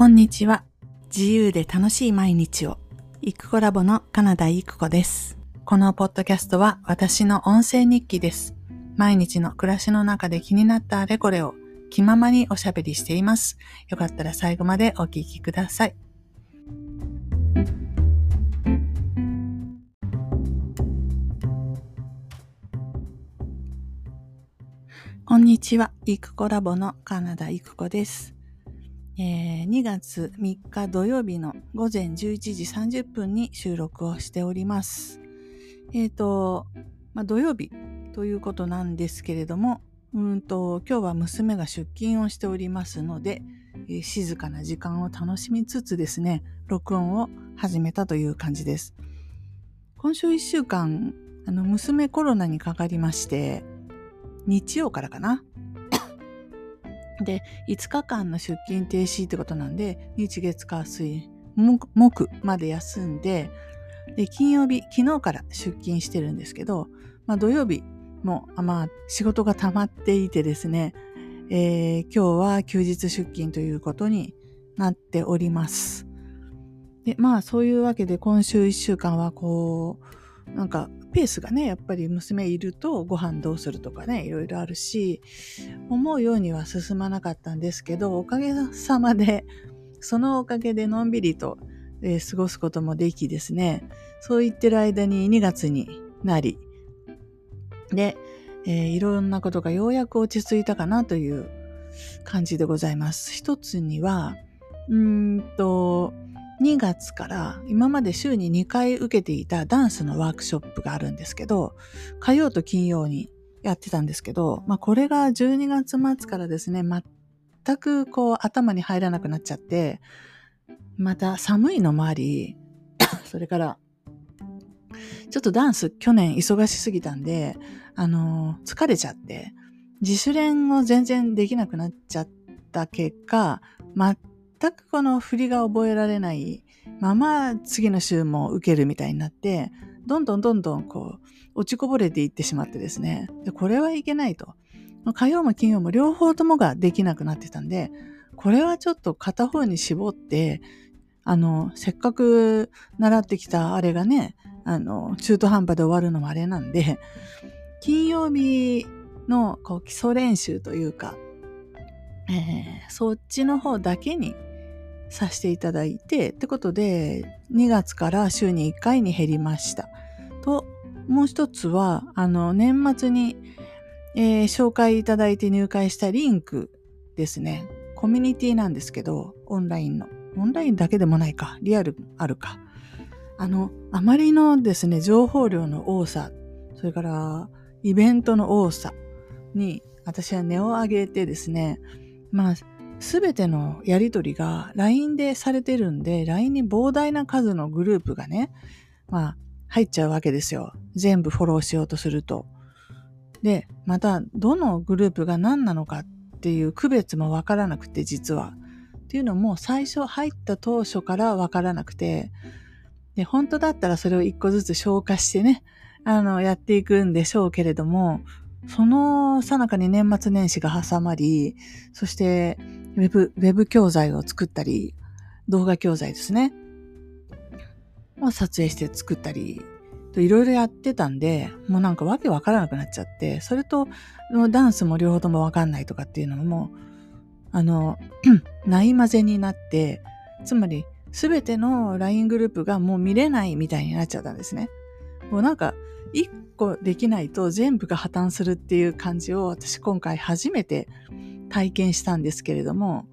こんにちは。自由で楽しい毎日を。イクコラボのカナダイクコです。このポッドキャストは私の音声日記です。毎日の暮らしの中で気になったあれこれを気ままにおしゃべりしています。よかったら最後までお聞きください。こんにちは。イクコラボのカナダイクコです。えー、2月3日土曜日の午前11時30分に収録をしております。えっ、ー、と、まあ、土曜日ということなんですけれども、うんと今日は娘が出勤をしておりますので、えー、静かな時間を楽しみつつですね、録音を始めたという感じです。今週1週間、あの娘コロナにかかりまして、日曜からかな、で、5日間の出勤停止ってことなんで、日月火水木まで休んで、で、金曜日、昨日から出勤してるんですけど、まあ土曜日も、まあ仕事が溜まっていてですね、えー、今日は休日出勤ということになっております。で、まあそういうわけで今週1週間はこう、なんかペースがね、やっぱり娘いるとご飯どうするとかね、いろいろあるし、思うようには進まなかったんですけど、おかげさまで、そのおかげでのんびりと、えー、過ごすこともできですね、そう言ってる間に2月になり、で、えー、いろんなことがようやく落ち着いたかなという感じでございます。一つには、うーんと、2月から今まで週に2回受けていたダンスのワークショップがあるんですけど、火曜と金曜にやってたんですけど、まあこれが12月末からですね、全くこう頭に入らなくなっちゃって、また寒いのもあり、それから、ちょっとダンス去年忙しすぎたんで、あの、疲れちゃって、自主練を全然できなくなっちゃった結果、全くこの振りが覚えられないまま次の週も受けるみたいになって、どんどんどんどんこう落ちこぼれていってしまってですね。で、これはいけないと。火曜も金曜も両方ともができなくなってたんで、これはちょっと片方に絞って、あの、せっかく習ってきたあれがね、あの、中途半端で終わるのもあれなんで、金曜日のこう基礎練習というか、えー、そっちの方だけにさせていただいて、ってことで、2月から週に1回に減りました。と、もう一つは、あの、年末に、えー、紹介いただいて入会したリンクですね。コミュニティなんですけど、オンラインの。オンラインだけでもないか。リアルあるか。あの、あまりのですね、情報量の多さ、それから、イベントの多さに、私は値を上げてですね、まあ、すべてのやりとりが LINE でされてるんで、LINE に膨大な数のグループがね、まあ、入っちゃうわけですよ。全部フォローしようとすると。で、また、どのグループが何なのかっていう区別もわからなくて、実は。っていうのも、最初入った当初からわからなくて、で、本当だったらそれを一個ずつ消化してね、あの、やっていくんでしょうけれども、そのさなかに年末年始が挟まり、そしてウェブ、ウェブ教材を作ったり、動画教材ですね。を撮影して作ったり、いろいろやってたんで、もうなんかわけわからなくなっちゃって、それとダンスも両方ともわかんないとかっていうのも、あの、ない混ぜになって、つまりすべての LINE グループがもう見れないみたいになっちゃったんですね。もうなんか、一個できないと全部が破綻するっていう感じを私今回初めて体験したんですけれども、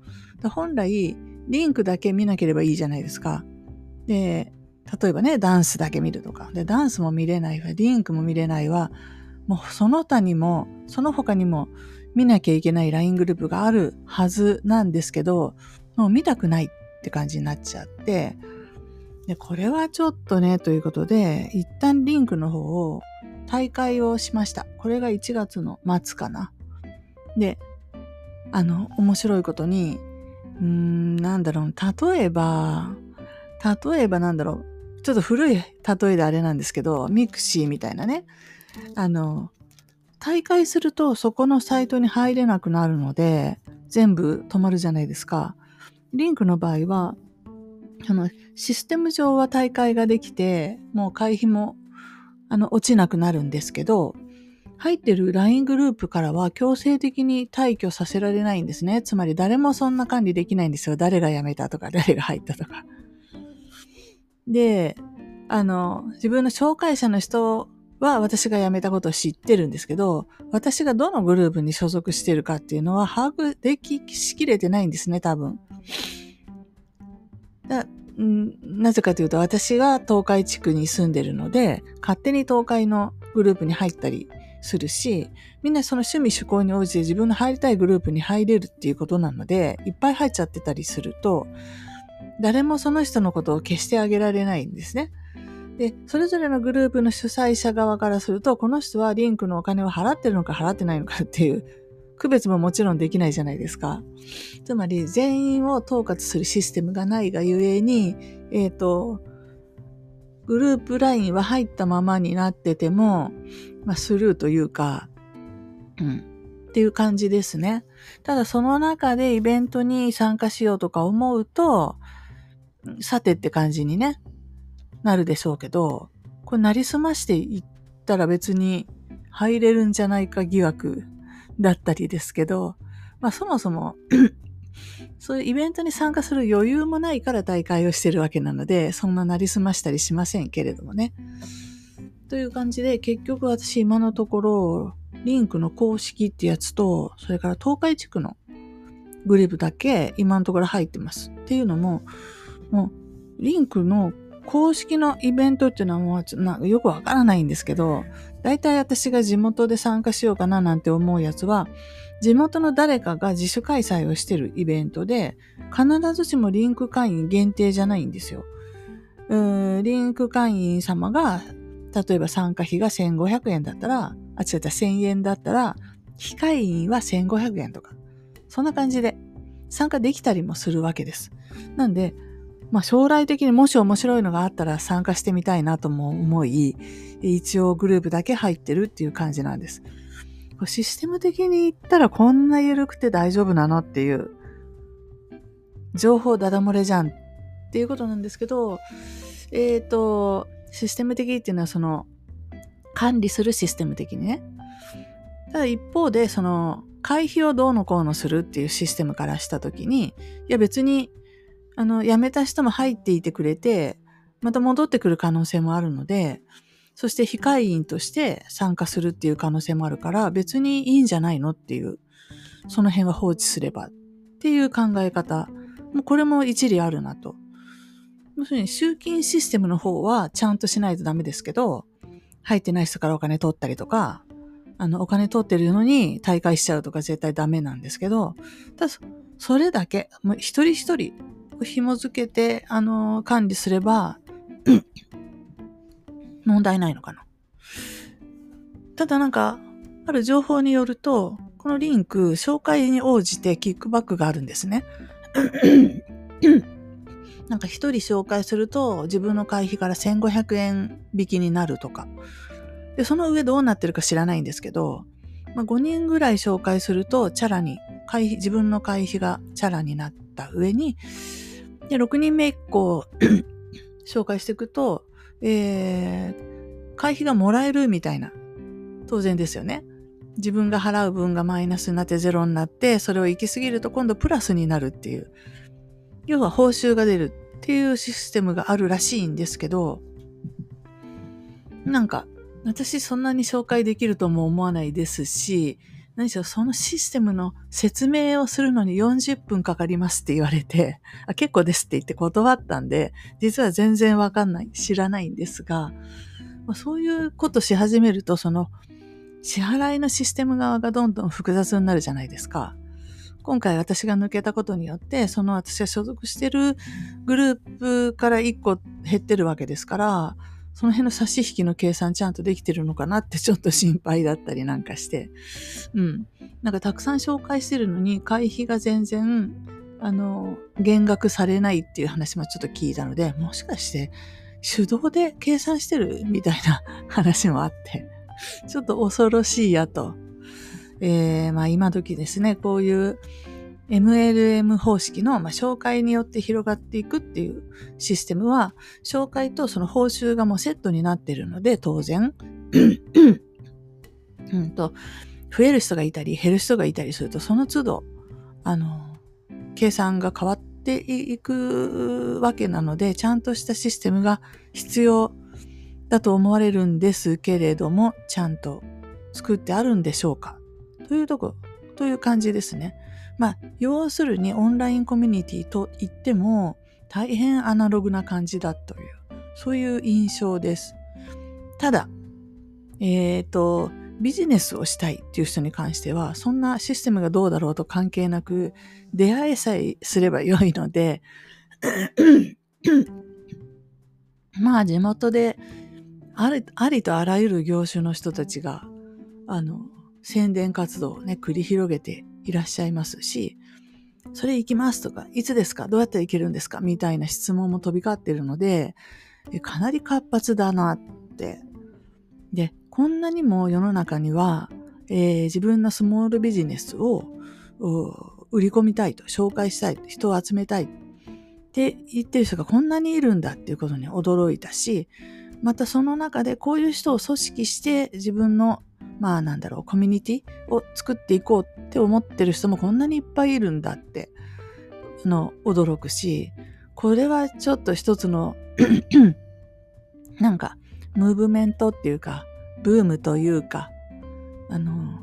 本来リンクだけ見なければいいじゃないですか。で、例えばね、ダンスだけ見るとか。で、ダンスも見れないわ、リンクも見れないわ、もうその他にも、その他にも見なきゃいけない LINE グループがあるはずなんですけど、もう見たくないって感じになっちゃって、で、これはちょっとね、ということで、一旦リンクの方を大会をしました。これが1月の末かな。で、あの、面白いことに、うーん、なんだろう、例えば、例えばなんだろう、ちょっと古い例えであれなんですけど、 mixi みたいなね、あの、退会するとそこのサイトに入れなくなるので、全部止まるじゃないですか。リンクの場合は、あの、システム上は退会ができて、もう会費も、あの、落ちなくなるんですけど、入ってる LINE グループからは強制的に退去させられないんですね。つまり誰もそんな管理できないんですよ。誰が辞めたとか、誰が入ったとか。で、あの、自分の紹介者の人は私が辞めたことを知ってるんですけど、私がどのグループに所属してるかっていうのは把握できしきれてないんですね、多分。なぜかというと、私が東海地区に住んでるので、勝手に東海のグループに入ったりするし、みんなその趣味趣向に応じて自分の入りたいグループに入れるっていうことなので、いっぱい入っちゃってたりすると、誰もその人のことを消してあげられないんですね。で、それぞれのグループの主催者側からすると、この人はリンクのお金を払ってるのか払ってないのかっていう区別ももちろんできないじゃないですか。つまり全員を統括するシステムがないがゆえに、えっ、ー、と、グループラインは入ったままになってても、まあ、スルーというか、うん、っていう感じですね。ただその中でイベントに参加しようとか思うと、さてって感じにね、なるでしょうけど、これなりすましていったら別に入れるんじゃないか疑惑だったりですけど、まあそもそも そういうイベントに参加する余裕もないから大会をしてるわけなので、そんななりすましたりしませんけれどもね。という感じで、結局私今のところ、リンクの公式ってやつと、それから東海地区のグループだけ今のところ入ってます。っていうのも、もう、リンクの公式のイベントっていうのはもうなんかよくわからないんですけど、大体私が地元で参加しようかななんて思うやつは、地元の誰かが自主開催をしてるイベントで、必ずしもリンク会員限定じゃないんですよ。リンク会員様が、例えば参加費が1500円だったら、あ、違った1000円だったら、非会員は1500円とか。そんな感じで参加できたりもするわけです。なんで、まあ将来的にもし面白いのがあったら参加してみたいなとも思い、一応グループだけ入ってるっていう感じなんです。システム的に言ったらこんな緩くて大丈夫なのっていう、情報ダダ漏れじゃんっていうことなんですけど、えっ、ー、と、システム的っていうのはその、管理するシステム的にね。ただ一方で、その、会費をどうのこうのするっていうシステムからしたときに、いや別にあの、辞めた人も入っていてくれて、また戻ってくる可能性もあるので、そして非会員として参加するっていう可能性もあるから、別にいいんじゃないのっていう、その辺は放置すればっていう考え方。もうこれも一理あるなと。要するに集金システムの方はちゃんとしないとダメですけど、入ってない人からお金取ったりとか、あの、お金取ってるのに大会しちゃうとか絶対ダメなんですけど、ただ、それだけ、もう一人一人紐付けて、あの、管理すれば、問題ないのかな。ただなんか、ある情報によると、このリンク、紹介に応じてキックバックがあるんですね。なんか一人紹介すると自分の会費から1500円引きになるとか。で、その上どうなってるか知らないんですけど、まあ、5人ぐらい紹介するとチャラに、会費、自分の会費がチャラになった上に、で、6人目以降 紹介していくと、えー、会費がもらえるみたいな。当然ですよね。自分が払う分がマイナスになってゼロになって、それを行き過ぎると今度プラスになるっていう。要は報酬が出るっていうシステムがあるらしいんですけど、なんか、私そんなに紹介できるとも思わないですし、何しろそのシステムの説明をするのに40分かかりますって言われて、あ結構ですって言って断ったんで、実は全然わかんない、知らないんですが、まあ、そういうことし始めると、その支払いのシステム側がどんどん複雑になるじゃないですか。今回私が抜けたことによって、その私が所属してるグループから1個減ってるわけですから、その辺の差し引きの計算ちゃんとできてるのかなってちょっと心配だったりなんかして。うん。なんかたくさん紹介してるのに、会費が全然、あの、減額されないっていう話もちょっと聞いたので、もしかして手動で計算してるみたいな話もあって、ちょっと恐ろしいやと。えー、まあ今時ですね、こういう MLM 方式の、まあ、紹介によって広がっていくっていうシステムは、紹介とその報酬がもうセットになってるので、当然、うんと、増える人がいたり、減る人がいたりすると、その都度、あの、計算が変わっていくわけなので、ちゃんとしたシステムが必要だと思われるんですけれども、ちゃんと作ってあるんでしょうか？というとこ、という感じですね。まあ、要するにオンラインコミュニティと言っても大変アナログな感じだという、そういう印象です。ただ、えっ、ー、と、ビジネスをしたいっていう人に関しては、そんなシステムがどうだろうと関係なく、出会えさえすれば良いので、まあ地元でありありとあらゆる業種の人たちが、あの、宣伝活動をね、繰り広げていらっしゃいますし、それ行きますとか、いつですか？どうやって行けるんですか？みたいな質問も飛び交っているので、かなり活発だなって。で、こんなにも世の中には、えー、自分のスモールビジネスを売り込みたいと、紹介したい、人を集めたいって言ってる人がこんなにいるんだっていうことに驚いたし、またその中でこういう人を組織して自分のまあなんだろう、コミュニティを作っていこうって思ってる人もこんなにいっぱいいるんだって、あの、驚くし、これはちょっと一つの なんか、ムーブメントっていうか、ブームというか、あの、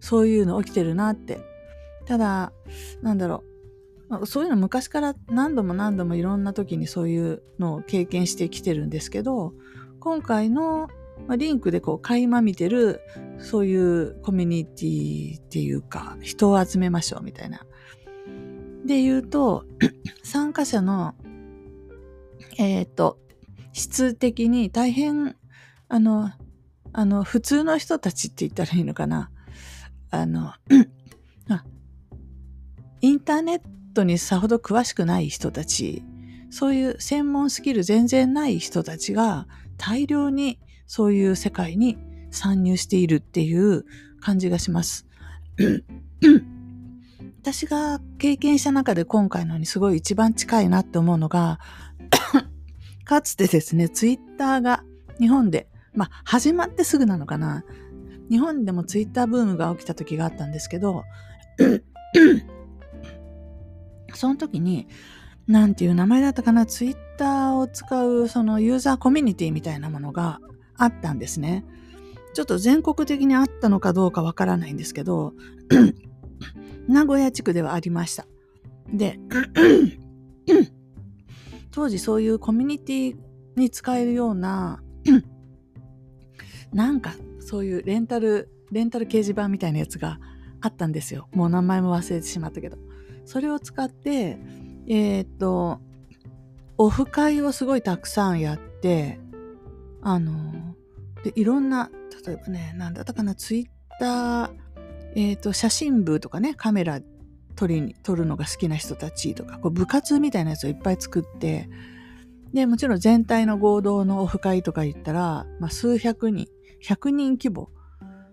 そういうの起きてるなって。ただ、なんだろう、そういうの昔から何度も何度もいろんな時にそういうのを経験してきてるんですけど、今回のまあ、リンクでこう垣間見てる、そういうコミュニティっていうか、人を集めましょうみたいな。で言うと、参加者の、えっ、ー、と、質的に大変、あの、あの、普通の人たちって言ったらいいのかな。あの、インターネットにさほど詳しくない人たち、そういう専門スキル全然ない人たちが大量にそういう世界に参入しているっていう感じがします。私が経験した中で今回のにすごい一番近いなって思うのが、かつてですね、ツイッターが日本で、まあ始まってすぐなのかな。日本でもツイッターブームが起きた時があったんですけど、その時に、なんていう名前だったかな、ツイッターを使うそのユーザーコミュニティみたいなものがあったんですね。ちょっと全国的にあったのかどうかわからないんですけど、名古屋地区ではありました。で、当時そういうコミュニティに使えるような、なんかそういうレンタル、レンタル掲示板みたいなやつがあったんですよ。もう名前も忘れてしまったけど。それを使って、えー、っと、オフ会をすごいたくさんやって、あの、で、いろんな、例えばね、なんだったかな、ツイッター、えっ、ー、と、写真部とかね、カメラ撮りに、撮るのが好きな人たちとか、こう部活みたいなやつをいっぱい作って、で、もちろん全体の合同のオフ会とか言ったら、まあ、数百人、100人規模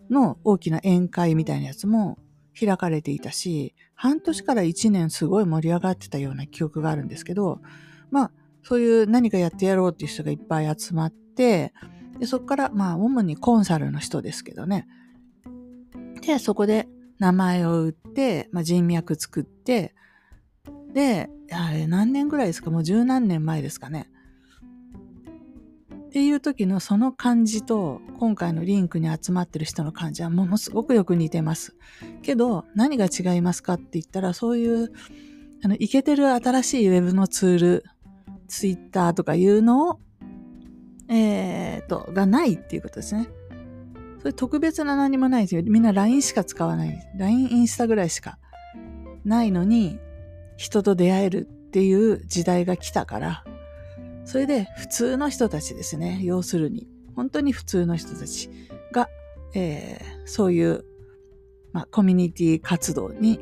の大きな宴会みたいなやつも開かれていたし、半年から1年すごい盛り上がってたような記憶があるんですけど、まあ、そういう何かやってやろうっていう人がいっぱい集まって、でそこから、まあ、主にコンサルの人ですけどね。で、そこで名前を売って、まあ、人脈作って、で、あれ何年ぐらいですか？もう十何年前ですかね。っていう時のその感じと今回のリンクに集まってる人の感じはものすごくよく似てます。けど何が違いますかって言ったらそういうあの、いけてる新しいウェブのツール、ツイッターとかいうのをえー、と、がないっていうことですね。それ特別な何もないですよ。みんな LINE しか使わない。LINE、インスタぐらいしかないのに、人と出会えるっていう時代が来たから、それで普通の人たちですね。要するに、本当に普通の人たちが、えー、そういう、まあ、コミュニティ活動に、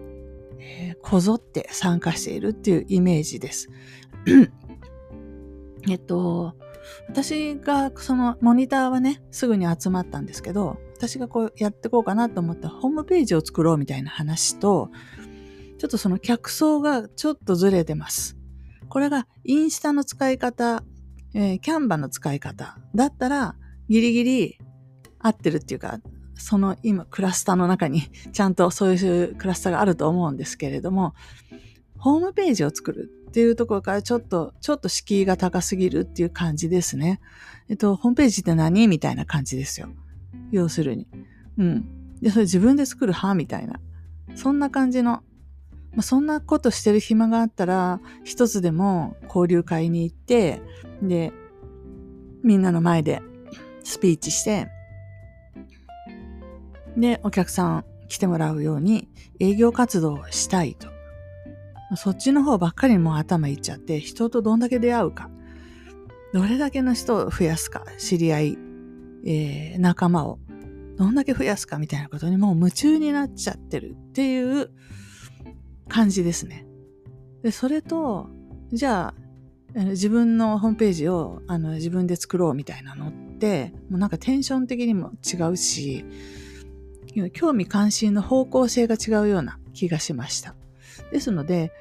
えー、こぞって参加しているっていうイメージです。えっと、私がそのモニターはね、すぐに集まったんですけど、私がこうやってこうかなと思ったホームページを作ろうみたいな話と、ちょっとその客層がちょっとずれてます。これがインスタの使い方、えー、キャンバの使い方だったらギリギリ合ってるっていうか、その今クラスターの中にちゃんとそういうクラスターがあると思うんですけれども、ホームページを作るっていうところからちょっと、ちょっと敷居が高すぎるっていう感じですね。えっと、ホームページって何みたいな感じですよ。要するに。うん。で、それ自分で作る派みたいな。そんな感じの。まあ、そんなことしてる暇があったら、一つでも交流会に行って、で、みんなの前でスピーチして、で、お客さん来てもらうように営業活動をしたいと。そっちの方ばっかりもう頭いっちゃって、人とどんだけ出会うか。どれだけの人を増やすか。知り合い、えー、仲間をどんだけ増やすかみたいなことにもう夢中になっちゃってるっていう感じですね。で、それと、じゃあ、自分のホームページをあの自分で作ろうみたいなのって、もうなんかテンション的にも違うし、興味関心の方向性が違うような気がしました。ですので、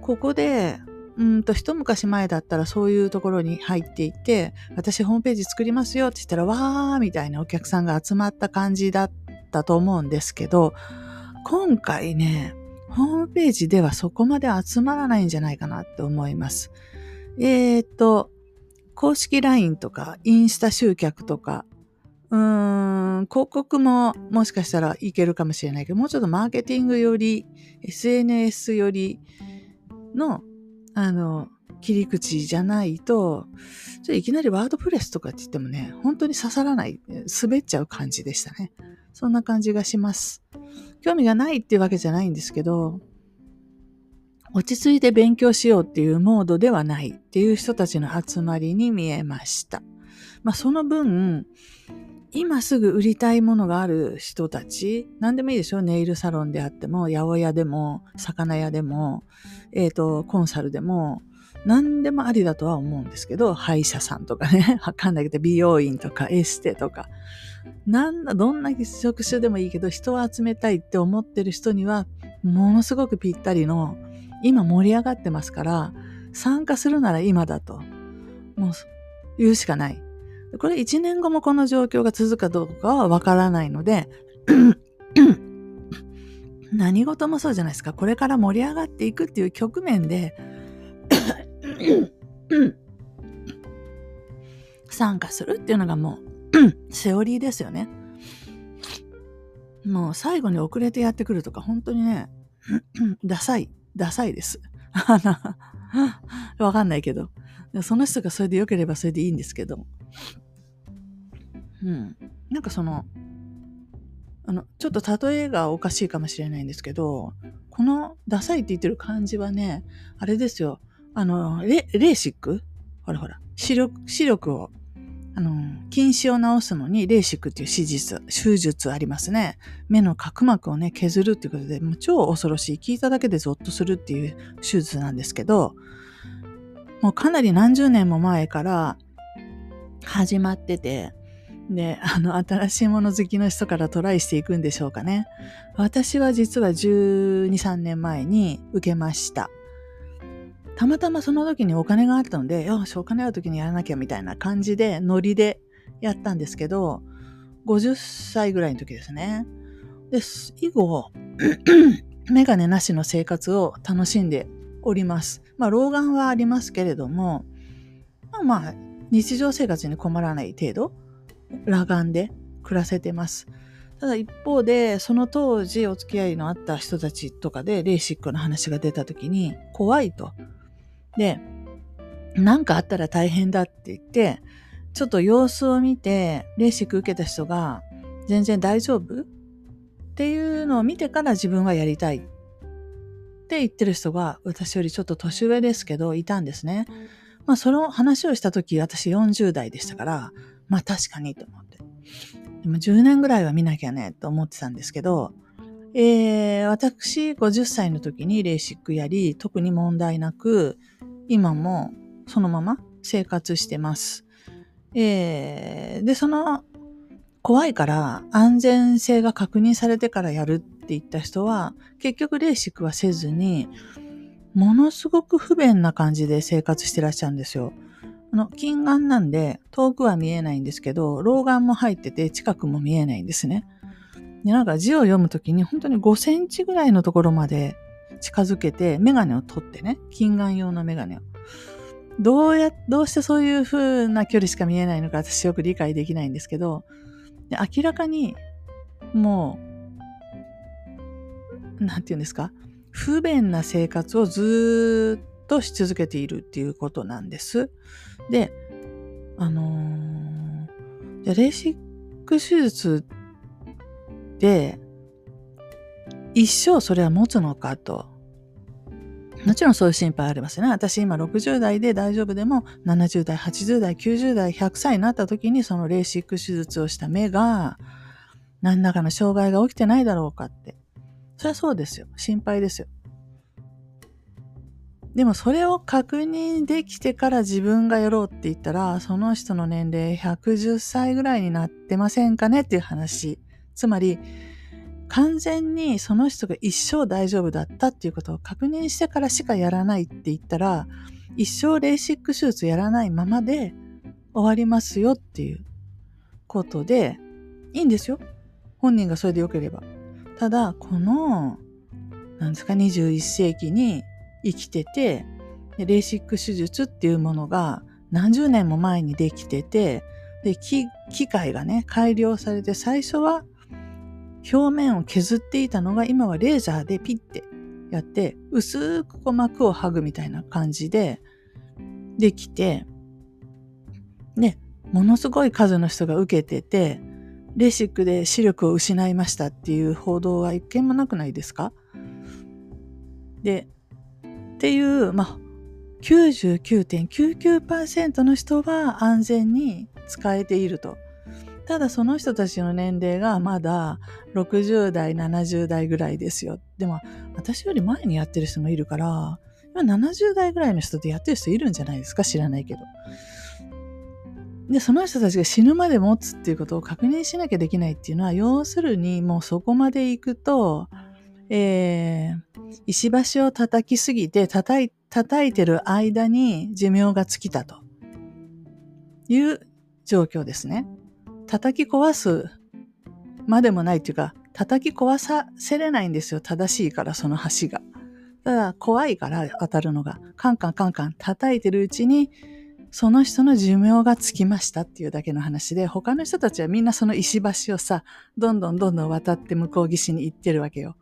ここで、うんと一昔前だったらそういうところに入っていて、私ホームページ作りますよって言ったら、わーみたいなお客さんが集まった感じだったと思うんですけど、今回ね、ホームページではそこまで集まらないんじゃないかなって思います。えー、っと、公式 LINE とかインスタ集客とかうん、広告ももしかしたらいけるかもしれないけど、もうちょっとマーケティングより、SNS よりの、あの、切り口じゃないと、じゃいきなりワードプレスとかって言ってもね、本当に刺さらない、滑っちゃう感じでしたね。そんな感じがします。興味がないっていうわけじゃないんですけど、落ち着いて勉強しようっていうモードではないっていう人たちの集まりに見えました。まあその分、今すぐ売りたいものがある人たち、何でもいいでしょネイルサロンであっても、八百屋でも、魚屋でも、えっ、ー、と、コンサルでも、何でもありだとは思うんですけど、歯医者さんとかね、わかんないけど、美容院とかエステとか、なんだ、どんな職種でもいいけど、人を集めたいって思ってる人には、ものすごくぴったりの、今盛り上がってますから、参加するなら今だと、もう言うしかない。これ1年後もこの状況が続くかどうかはわからないので、何事もそうじゃないですか。これから盛り上がっていくっていう局面で 参加するっていうのがもう セオリーですよね。もう最後に遅れてやってくるとか本当にね、ダサい、ダサいです。わかんないけど。その人がそれで良ければそれでいいんですけど。うん。なんかその、あの、ちょっと例えがおかしいかもしれないんですけど、このダサいって言ってる感じはね、あれですよ。あの、レレーシック？ほらほら、視力、視力を、あの、近視を治すのにレーシックっていう手術、手術ありますね。目の角膜をね、削るっていうことで、もう超恐ろしい。聞いただけでゾッとするっていう手術なんですけど、もうかなり何十年も前から始まってて、で、あの、新しいもの好きの人からトライしていくんでしょうかね。私は実は12、3年前に受けました。たまたまその時にお金があったので、よし、お金ある時にやらなきゃみたいな感じで、ノリでやったんですけど、50歳ぐらいの時ですね。で、以後、メガネなしの生活を楽しんでおります。まあ、老眼はありますけれども、まあまあ、日常生活に困らない程度、裸眼で暮らせてます。ただ一方で、その当時お付き合いのあった人たちとかで、レーシックの話が出た時に、怖いと。で、何かあったら大変だって言って、ちょっと様子を見て、レーシック受けた人が全然大丈夫っていうのを見てから自分はやりたいって言ってる人が私よりちょっと年上ですけどいたんですね。まあその話をした時私40代でしたから、まあ確かにと思って。でも10年ぐらいは見なきゃねと思ってたんですけど、えー、私50歳の時にレーシックやり、特に問題なく、今もそのまま生活してます。えー、で、その怖いから安全性が確認されてからやる言った人は、結局レーシックはせずに、ものすごく不便な感じで生活してらっしゃるんですよ。あの、近眼なんで遠くは見えないんですけど、老眼も入ってて近くも見えないんですね。で、なんか字を読むときに本当に5センチぐらいのところまで近づけて、メガネを取ってね、近眼用のメガネを。どうや、どうしてそういう風な距離しか見えないのか私よく理解できないんですけど、で明らかにもう、なんて言うんですか？不便な生活をずっとし続けているっていうことなんです。で、あのー、じゃレーシック手術で一生それは持つのかと。もちろんそういう心配ありますね。私今60代で大丈夫でも70代、80代、90代、100歳になった時にそのレーシック手術をした目が何らかの障害が起きてないだろうかって。それはそうですよ。心配ですよ。でもそれを確認できてから自分がやろうって言ったら、その人の年齢110歳ぐらいになってませんかねっていう話。つまり、完全にその人が一生大丈夫だったっていうことを確認してからしかやらないって言ったら、一生レーシック手術やらないままで終わりますよっていうことで、いいんですよ。本人がそれで良ければ。ただ、この、なんですか、21世紀に生きてて、レーシック手術っていうものが何十年も前にできてて、で、機械がね、改良されて、最初は表面を削っていたのが今はレーザーでピッてやって薄くこう膜を剥ぐみたいな感じでできてねものすごい数の人が受けててレーシックで視力を失いましたっていう報道は一件もなくないですか？でっていうまあ99.99%の人は安全に使えていると。ただその人たちの年齢がまだ60代、70代ぐらいですよ。でも私より前にやってる人もいるから、今70代ぐらいの人でやってる人いるんじゃないですか？知らないけど。で、その人たちが死ぬまで持つっていうことを確認しなきゃできないっていうのは、要するにもうそこまで行くと、えー、石橋を叩きすぎて叩い、叩いてる間に寿命が尽きたという状況ですね。叩き壊すまでもないっていうか、叩き壊させれないんですよ。正しいから、その橋が。ただ、怖いから当たるのが。カンカンカンカン叩いてるうちに、その人の寿命がつきましたっていうだけの話で、他の人たちはみんなその石橋をさ、どんどんどんどん渡って向こう岸に行ってるわけよ。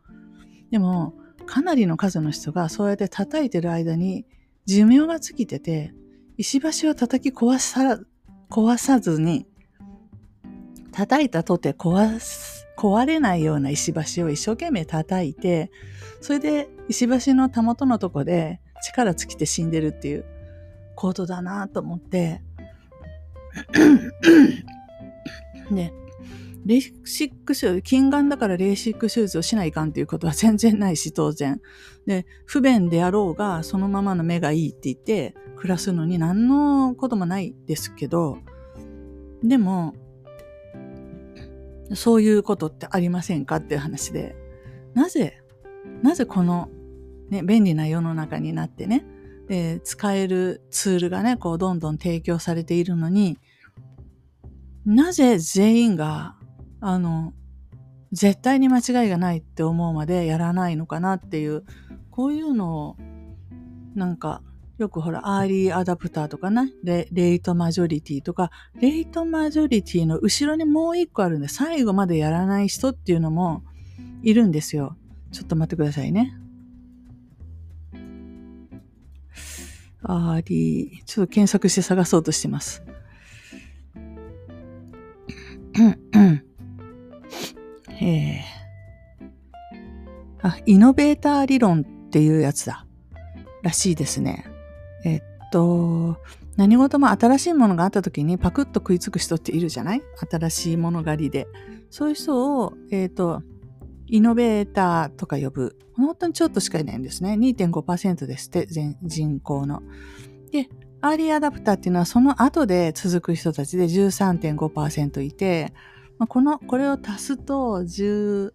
でも、かなりの数の人がそうやって叩いてる間に寿命が尽きてて、石橋を叩き壊さ、壊さずに叩いたとて壊す、壊れないような石橋を一生懸命叩いて、それで石橋のたもとのとこで力尽きて死んでるっていうことだなと思って、で、レーシック手術、近眼だからレーシック手術をしないかんっていうことは全然ないし、当然。で、不便であろうが、そのままの目がいいって言って、暮らすのに何のこともないですけど、でも、そういうことってありませんかっていう話で、なぜ、なぜこの、ね、便利な世の中になってね、で使えるツールがね、こうどんどん提供されているのに、なぜ全員が、あの、絶対に間違いがないって思うまでやらないのかなっていう、こういうのを、なんか、よくほら、アーリーアダプターとかね、レレイトマジョリティとか、レイトマジョリティの後ろにもう一個あるんで、最後までやらない人っていうのもいるんですよ。ちょっと待ってくださいね。アーリー、ちょっと検索して探そうとしてます。えー、あ、イノベーター理論っていうやつだ。らしいですね。えっと、何事も新しいものがあった時にパクッと食いつく人っているじゃない新しいもの狩りで。そういう人を、えっ、と、イノベーターとか呼ぶ。本当にちょっとしかいないんですね。2.5%ですって、全人口の。で、アーリーアダプターっていうのはその後で続く人たちで13.5%いて、まあ、この、これを足すと15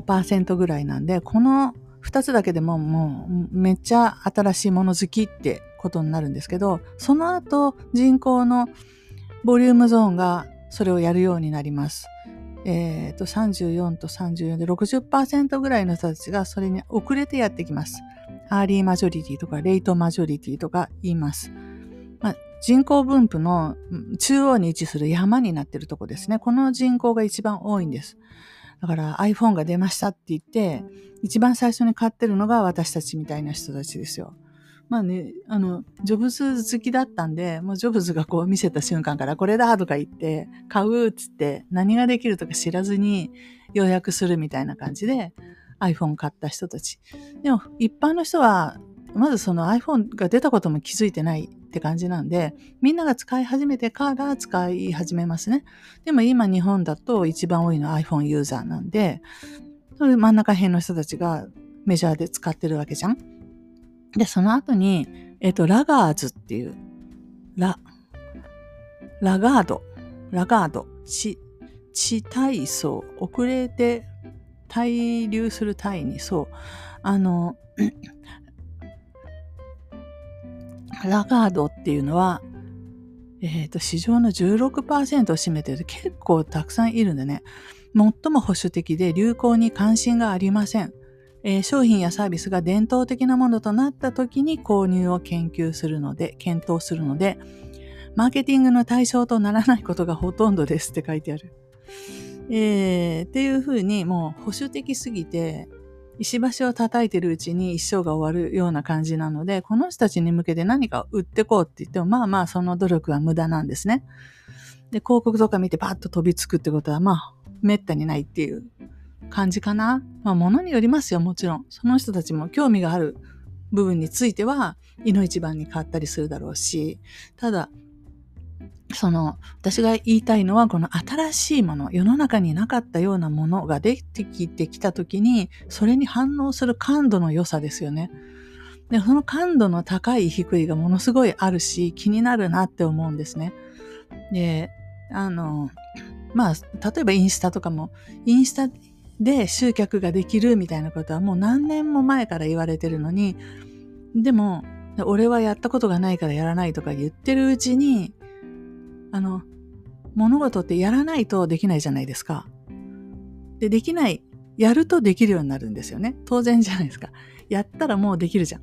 15%ぐらいなんで、この2つだけでももうめっちゃ新しいもの好きってことになるんですけど、その後人口のボリュームゾーンがそれをやるようになります。え、ー、と、34と34で60%ぐらいの人たちがそれに遅れてやってきます。アーリーマジョリティとかレイトマジョリティとか言います。まあ、人口分布の中央に位置する山になってるとこですね。この人口が一番多いんです。だから iPhone が出ましたって言って、一番最初に買ってるのが私たちみたいな人たちですよ。まあね、あの、ジョブズ好きだったんで、もうジョブズがこう見せた瞬間からこれだとか言って、買うっつって何ができるとか知らずに予約するみたいな感じで iPhone 買った人たち。でも一般の人は、まずその iPhone が出たことも気づいてないって感じなんで、みんなが使い始めてから使い始めますね。でも今日本だと一番多いのは iPhone ユーザーなんで、それ真ん中辺の人たちがメジャーで使ってるわけじゃん。で、その後に、えっ、と、ラガーズっていう、ラ、ラガード、ラガード、地、地体操、遅れて滞留する体に、そう、あの、ラガードっていうのは、えっ、ー、と、市場の16%を占めてる結構たくさんいるんでね、最も保守的で流行に関心がありません。えー、商品やサービスが伝統的なものとなった時に購入を研究するので、検討するので、マーケティングの対象とならないことがほとんどですって書いてある。えー、っていうふうにもう保守的すぎて、石橋を叩いてるうちに一生が終わるような感じなので、この人たちに向けて何か売ってこうって言っても、まあまあその努力は無駄なんですね。で、広告とか見てパッと飛びつくってことは、まあ、めったにないっていう感じかな。まあ、ものによりますよ、もちろん。その人たちも興味がある部分については、いの一番に買ったりするだろうし、ただ、その、私が言いたいのは、この新しいもの、世の中になかったようなものができてきてきたときに、それに反応する感度の良さですよね。で、その感度の高い低いがものすごいあるし、気になるなって思うんですね。で、あの、まあ、例えばインスタとかも、インスタで集客ができるみたいなことはもう何年も前から言われてるのに、でも、俺はやったことがないからやらないとか言ってるうちに、あの、物事ってやらないとできないじゃないですか。で、できない、やるとできるようになるんですよね。当然じゃないですか。やったらもうできるじゃん。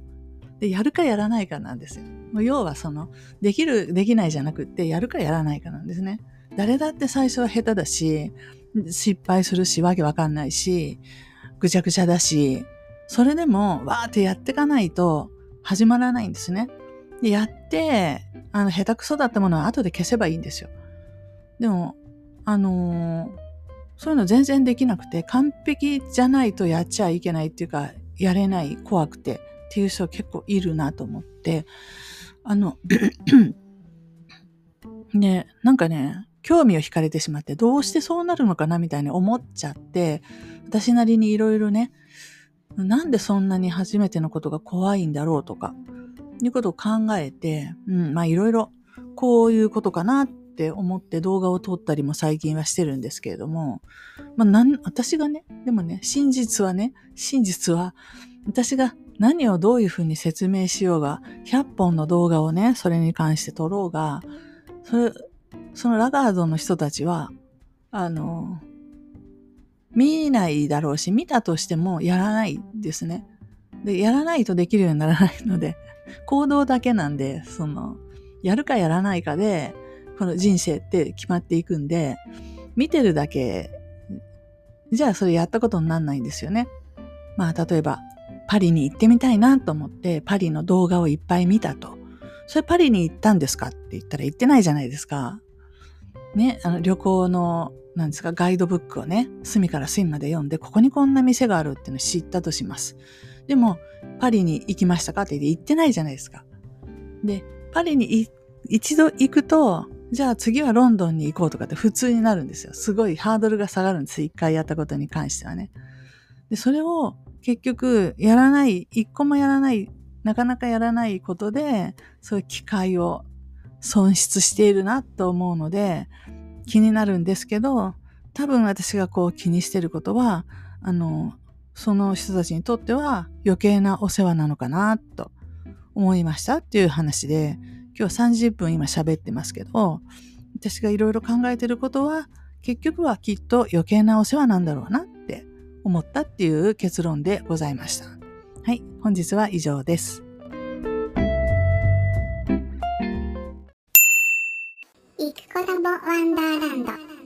で、やるかやらないかなんですよ。要はその、できる、できないじゃなくって、やるかやらないかなんですね。誰だって最初は下手だし、失敗するし、わけわかんないし、ぐちゃぐちゃだし、それでも、わーってやっていかないと始まらないんですね。で、やって、あの、下手くそだったものは後で消せばいいんですよ。でも、あのー、そういうの全然できなくて、完璧じゃないとやっちゃいけないっていうか、やれない、怖くてっていう人結構いるなと思って、あの、ね、なんかね、興味を惹かれてしまって、どうしてそうなるのかなみたいに思っちゃって、私なりにいろいろね、なんでそんなに初めてのことが怖いんだろうとか、いうことを考えて、うん、まあいろいろこういうことかなって思って動画を撮ったりも最近はしてるんですけれども、まあなん、私がね、でもね、真実はね、真実は、私が何をどういうふうに説明しようが、100本の動画をね、それに関して撮ろうが、それ、そのラガードの人たちは、あの、見ないだろうし、見たとしてもやらないですね。で、やらないとできるようにならないので、行動だけなんで、その、やるかやらないかで、この人生って決まっていくんで、見てるだけ、じゃあそれやったことになんないんですよね。まあ、例えば、パリに行ってみたいなと思って、パリの動画をいっぱい見たと。それパリに行ったんですかって言ったら行ってないじゃないですか。ね、あの旅行の、なんですか、ガイドブックをね、隅から隅まで読んで、ここにこんな店があるっていうのを知ったとします。でも、パリに行きましたか？って言って行ってないじゃないですか。で、パリに一度行くと、じゃあ次はロンドンに行こうとかって普通になるんですよ。すごいハードルが下がるんです。一回やったことに関してはね。で、それを結局やらない、一個もやらない、なかなかやらないことで、そういう機会を損失しているなと思うので気になるんですけど、多分私がこう気にしてることは、あの、その人たちにとっては余計なお世話なのかなと思いましたっていう話で、今日30分今喋ってますけど、私がいろいろ考えてることは、結局はきっと余計なお世話なんだろうなって思ったっていう結論でございました。はい、本日は以上です。行くコラボワンダーランド。